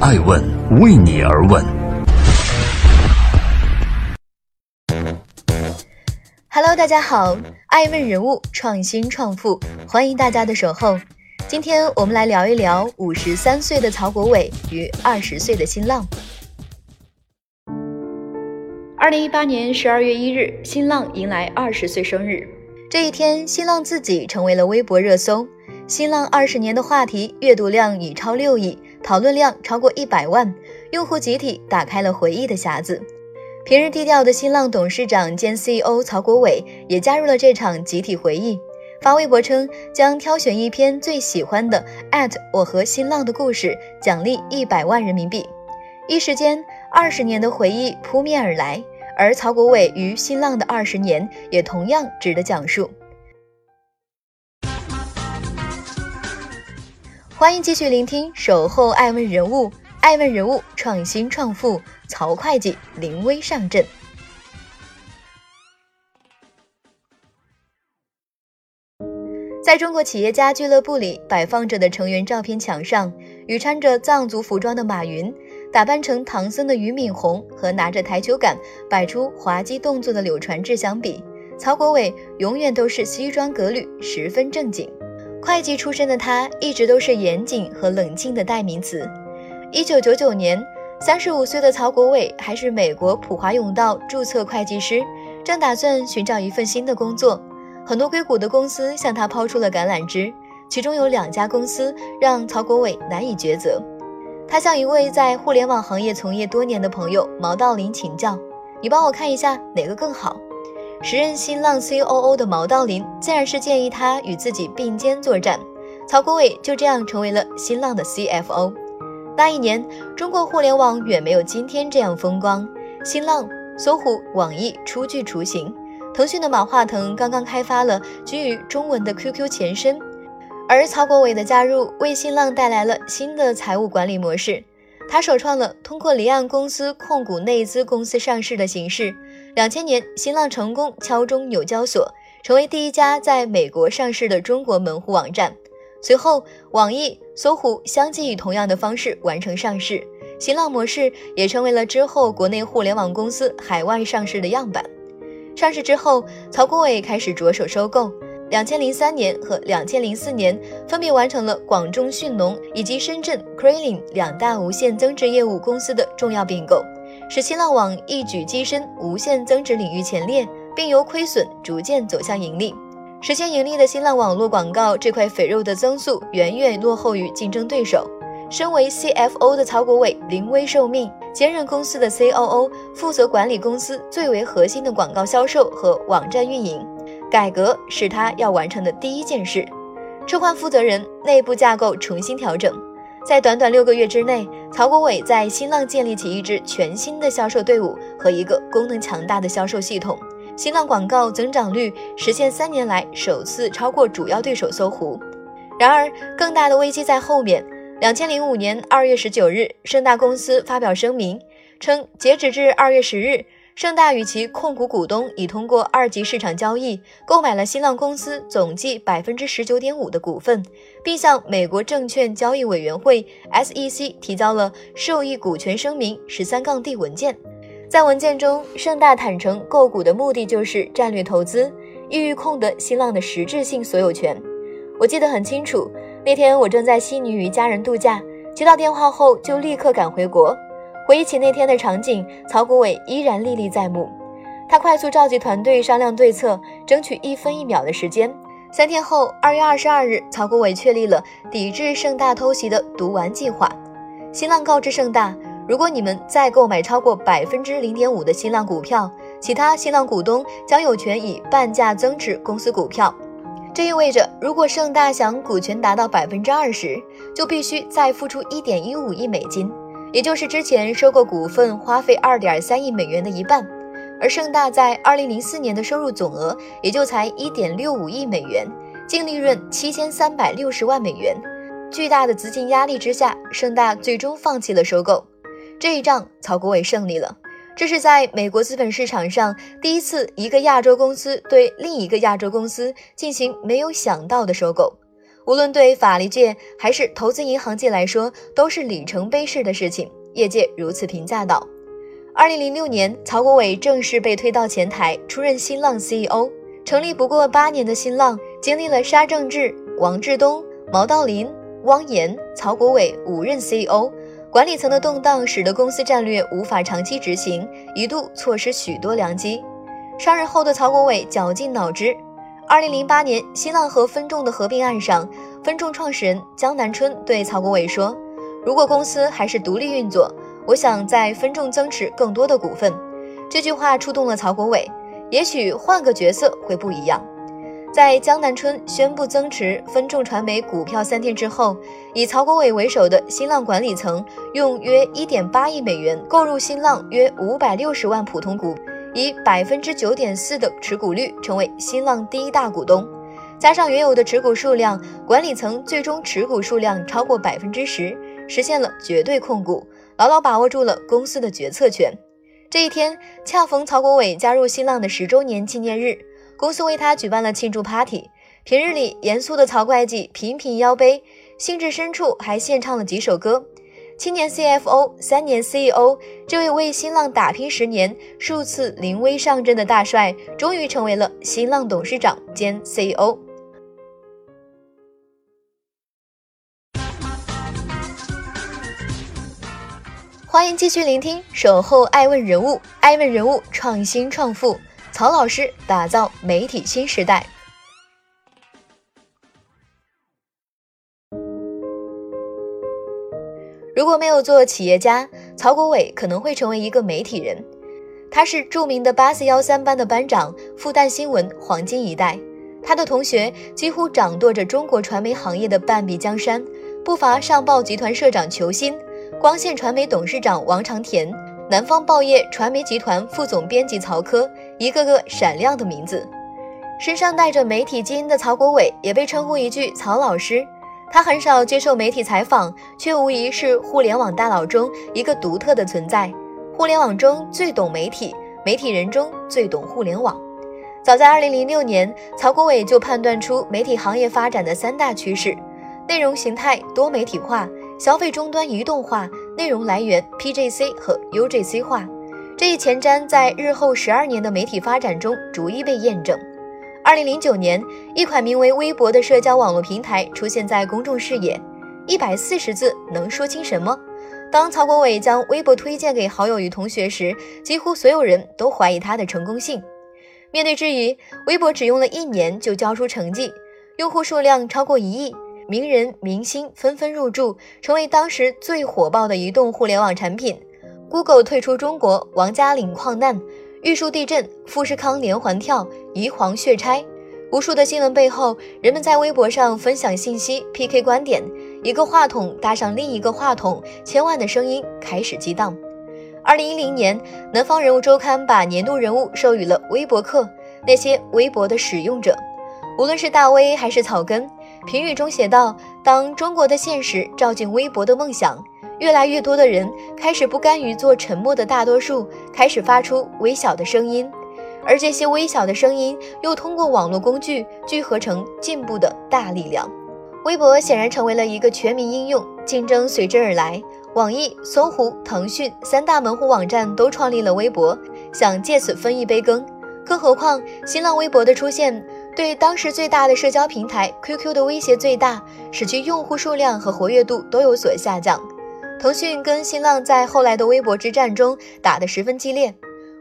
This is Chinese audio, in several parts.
爱问为你而问。Hello，大家好，爱问人物创新创富，欢迎大家的守候。今天我们来聊一聊五十三岁的曹国伟与二十岁的新浪。二零一八年十二月一日，新浪迎来二十岁生日。这一天，新浪自己成为了微博热搜。新浪二十年的话题阅读量已超六亿，讨论量超过一百万，用户集体打开了回忆的匣子。平日低调的新浪董事长兼 CEO 曹国伟也加入了这场集体回忆，发微博称将挑选一篇最喜欢的我和新浪的故事，奖励一百万人民币。一时间，二十年的回忆扑面而来。而曹国伟与新浪的二十年也同样值得讲述。欢迎继续聆听《守候爱问人物》，爱问人物创新创富，曹会计临危上阵。在中国企业家俱乐部里摆放着的成员照片墙上，与穿着藏族服装的马云。打扮成唐僧的俞敏洪和拿着台球杆摆出滑稽动作的柳传志相比，曹国伟永远都是西装革履，十分正经。会计出身的他，一直都是严谨和冷静的代名词。一九九九年，三十五岁的曹国伟还是美国普华永道注册会计师，正打算寻找一份新的工作。很多硅谷的公司向他抛出了橄榄枝，其中有两家公司让曹国伟难以抉择。他向一位在互联网行业从业多年的朋友毛道林请教：“你帮我看一下哪个更好？”时任新浪 COO 的毛道林自然是建议他与自己并肩作战。曹国伟就这样成为了新浪的 CFO。那一年，中国互联网远没有今天这样风光，新浪、搜狐、网易初具雏形，腾讯的马化腾刚刚开发了基于中文的 QQ 前身。而曹国伟的加入为新浪带来了新的财务管理模式，他首创了通过离岸公司控股内资公司上市的形式。两千年，新浪成功敲钟纽交所，成为第一家在美国上市的中国门户网站。随后，网易、搜狐相继以同样的方式完成上市，新浪模式也成为了之后国内互联网公司海外上市的样板。上市之后，曹国伟开始着手收购。两千零三年和两千零四年，分别完成了广中迅龙以及深圳 c r a l i n 两大无限增值业务公司的重要并购，使新浪网一举跻身无限增值领域前列，并由亏损逐渐走向盈利。实现盈利的新浪网络广告这块肥肉的增速远远落后于竞争对手。身为 CFO 的曹国伟临危受命，兼任公司的 COO，负责管理公司最为核心的广告销售和网站运营。改革是他要完成的第一件事，撤换负责人，内部架构重新调整。在短短六个月之内，曹国伟在新浪建立起一支全新的销售队伍和一个功能强大的销售系统。新浪广告增长率实现三年来首次超过主要对手搜狐。然而，更大的危机在后面。两千零五年二月十九日，盛大公司发表声明称，截止至二月十日。盛大与其控股股东已通过二级市场交易购买了新浪公司总计百分之十九点五的股份，并向美国证券交易委员会 SEC 提交了受益股权声明十三杠 D 文件。在文件中，盛大坦诚购股的目的就是战略投资，意欲控得新浪的实质性所有权。我记得很清楚，那天我正在悉尼与家人度假，接到电话后就立刻赶回国。回忆起那天的场景，曹国伟依然历历在目。他快速召集团队商量对策，争取一分一秒的时间。三天后，二月二十二日，曹国伟确立了抵制盛大偷袭的“毒丸”计划。新浪告知盛大，如果你们再购买超过百分之零点五的新浪股票，其他新浪股东将有权以半价增持公司股票。这意味着，如果盛大想股权达到百分之二十，就必须再付出一点一五亿美金。也就是之前收购股份花费二点三亿美元的一半，而盛大在二零零四年的收入总额也就才一点六五亿美元，净利润七千三百六十万美元。巨大的资金压力之下，盛大最终放弃了收购。这一仗，曹国伟胜利了。这是在美国资本市场上第一次一个亚洲公司对另一个亚洲公司进行没有想到的收购。无论对法律界还是投资银行界来说，都是里程碑式的事情。业界如此评价道。二零零六年，曹国伟正式被推到前台，出任新浪 CEO。成立不过八年的新浪，经历了沙正治、王志东、毛道林、汪岩、曹国伟五任 CEO，管理层的动荡使得公司战略无法长期执行，一度错失许多良机。上任后的曹国伟绞尽脑汁。二零零八年，新浪和分众的合并案上，分众创始人江南春对曹国伟说：“如果公司还是独立运作，我想在分众增持更多的股份。”这句话触动了曹国伟。也许换个角色会不一样。在江南春宣布增持分众传媒股票三天之后，以曹国伟为首的新浪管理层用约一点八亿美元购入新浪约五百六十万普通股。以百分之九点四的持股率成为新浪第一大股东，加上原有的持股数量，管理层最终持股数量超过百分之十，实现了绝对控股，牢牢把握住了公司的决策权。这一天恰逢曹国伟加入新浪的十周年纪念日，公司为他举办了庆祝 party。平日里严肃的曹会计频频邀杯，兴致深处还献唱了几首歌。青年 CFO，三年 CEO，这位为新浪打拼十年、数次临危上阵的大帅，终于成为了新浪董事长兼 CEO。欢迎继续聆听《守候爱问人物》，爱问人物创新创富，曹老师打造媒体新时代。如果没有做企业家，曹国伟可能会成为一个媒体人。他是著名的八四幺三班的班长，复旦新闻黄金一代。他的同学几乎掌舵着中国传媒行业的半壁江山，不乏上报集团社长裘鑫、光线传媒董事长王长田、南方报业传媒集团副总编辑曹科，一个个闪亮的名字。身上带着媒体基因的曹国伟，也被称呼一句“曹老师”。他很少接受媒体采访，却无疑是互联网大佬中一个独特的存在。互联网中最懂媒体，媒体人中最懂互联网。早在2006年，曹国伟就判断出媒体行业发展的三大趋势：内容形态多媒体化、消费终端移动化、内容来源 PGC 和 UGC 化。这一前瞻在日后十二年的媒体发展中逐一被验证。二零零九年，一款名为微博的社交网络平台出现在公众视野。一百四十字能说清什么？当曹国伟将微博推荐给好友与同学时，几乎所有人都怀疑他的成功性。面对质疑，微博只用了一年就交出成绩，用户数量超过一亿，名人明星纷纷入驻，成为当时最火爆的移动互联网产品。Google 退出中国，王家岭矿难。玉树地震、富士康连环跳、宜黄血拆，无数的新闻背后，人们在微博上分享信息、PK 观点，一个话筒搭上另一个话筒，千万的声音开始激荡。二零一零年，南方人物周刊把年度人物授予了微博客，那些微博的使用者，无论是大 V 还是草根，评语中写道：“当中国的现实照进微博的梦想。”越来越多的人开始不甘于做沉默的大多数，开始发出微小的声音，而这些微小的声音又通过网络工具聚合成进步的大力量。微博显然成为了一个全民应用，竞争随之而来。网易、搜狐、腾讯三大门户网站都创立了微博，想借此分一杯羹。更何况，新浪微博的出现，对当时最大的社交平台 QQ 的威胁最大，使其用户数量和活跃度都有所下降。腾讯跟新浪在后来的微博之战中打得十分激烈。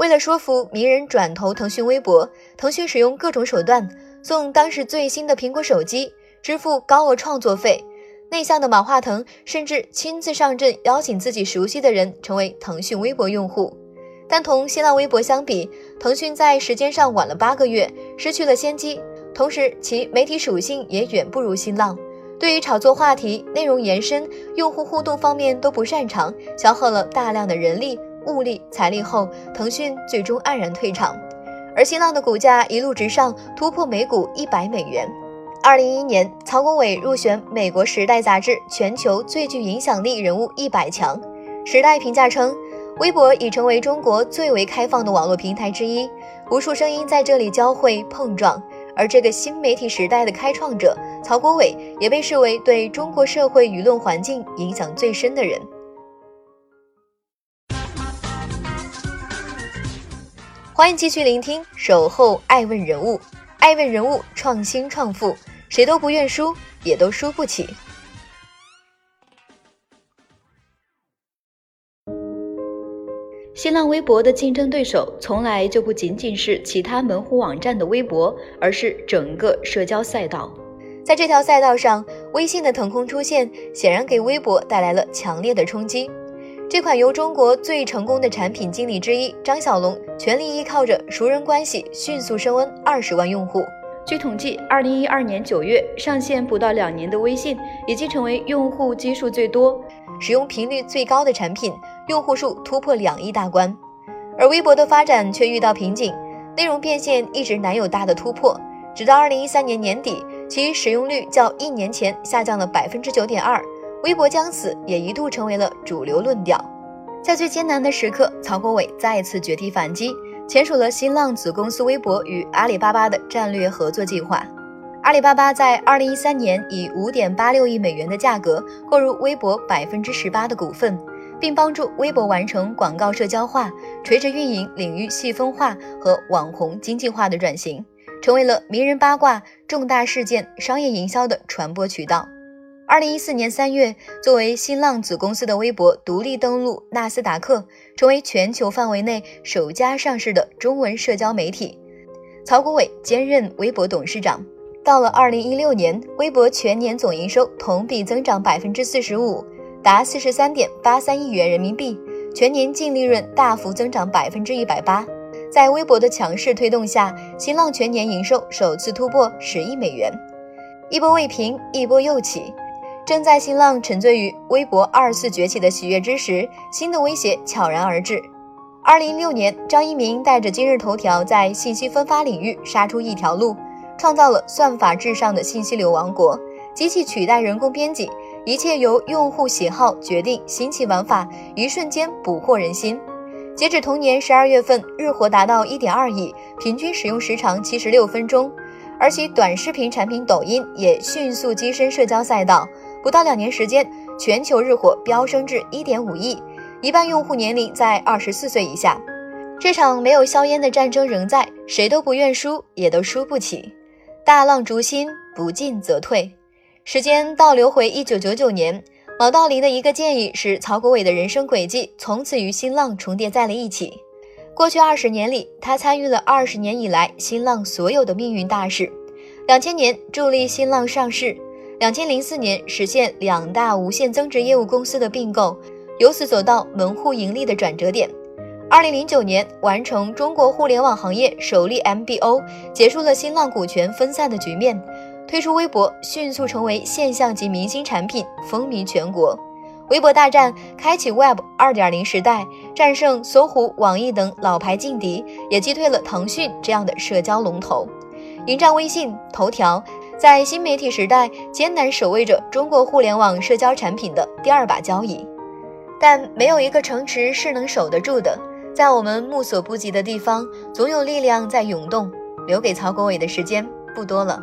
为了说服名人转投腾讯微博，腾讯使用各种手段，送当时最新的苹果手机，支付高额创作费。内向的马化腾甚至亲自上阵，邀请自己熟悉的人成为腾讯微博用户。但同新浪微博相比，腾讯在时间上晚了八个月，失去了先机，同时其媒体属性也远不如新浪。对于炒作话题、内容延伸、用户互动方面都不擅长，消耗了大量的人力、物力、财力后，腾讯最终黯然退场。而新浪的股价一路直上，突破每股一百美元。二零一一年，曹国伟入选美国《时代》杂志全球最具影响力人物一百强。《时代》评价称，微博已成为中国最为开放的网络平台之一，无数声音在这里交汇碰撞。而这个新媒体时代的开创者曹国伟，也被视为对中国社会舆论环境影响最深的人。欢迎继续聆听《守候爱问人物》，爱问人物创新创富，谁都不愿输，也都输不起。新浪微博的竞争对手从来就不仅仅是其他门户网站的微博，而是整个社交赛道。在这条赛道上，微信的腾空出现，显然给微博带来了强烈的冲击。这款由中国最成功的产品经理之一张小龙全力依靠着熟人关系，迅速升温二十万用户。据统计，二零一二年九月上线不到两年的微信，已经成为用户基数最多、使用频率最高的产品。用户数突破两亿大关，而微博的发展却遇到瓶颈，内容变现一直难有大的突破。直到二零一三年年底，其使用率较一年前下降了百分之九点二，微博将死也一度成为了主流论调。在最艰难的时刻，曹国伟再次绝地反击，签署了新浪子公司微博与阿里巴巴的战略合作计划。阿里巴巴在二零一三年以五点八六亿美元的价格购入微博百分之十八的股份。并帮助微博完成广告社交化、垂直运营领域细分化和网红经济化的转型，成为了名人八卦、重大事件、商业营销的传播渠道。二零一四年三月，作为新浪子公司的微博独立登陆纳斯达克，成为全球范围内首家上市的中文社交媒体。曹国伟兼任微博董事长。到了二零一六年，微博全年总营收同比增长百分之四十五。达四十三点八三亿元人民币，全年净利润大幅增长百分之一百八。在微博的强势推动下，新浪全年营收首次突破十亿美元。一波未平，一波又起。正在新浪沉醉于微博二次崛起的喜悦之时，新的威胁悄然而至。二零一六年，张一鸣带着今日头条在信息分发领域杀出一条路，创造了算法至上的信息流王国，机器取代人工编辑。一切由用户喜好决定，新奇玩法一瞬间捕获人心。截止同年十二月份，日活达到一点二亿，平均使用时长七十六分钟。而其短视频产品抖音也迅速跻身社交赛道，不到两年时间，全球日活飙升至一点五亿，一半用户年龄在二十四岁以下。这场没有硝烟的战争仍在，谁都不愿输，也都输不起。大浪逐心，不进则退。时间倒流回一九九九年，毛道林的一个建议使曹国伟的人生轨迹从此与新浪重叠在了一起。过去二十年里，他参与了二十年以来新浪所有的命运大事。两千年助力新浪上市，两千零四年实现两大无限增值业务公司的并购，由此走到门户盈利的转折点。二零零九年完成中国互联网行业首例 MBO，结束了新浪股权分散的局面。推出微博，迅速成为现象级明星产品，风靡全国。微博大战开启 Web 二点零时代，战胜搜狐、网易等老牌劲敌，也击退了腾讯这样的社交龙头，迎战微信、头条，在新媒体时代艰难守卫着中国互联网社交产品的第二把交椅。但没有一个城池是能守得住的，在我们目所不及的地方，总有力量在涌动。留给曹国伟的时间不多了。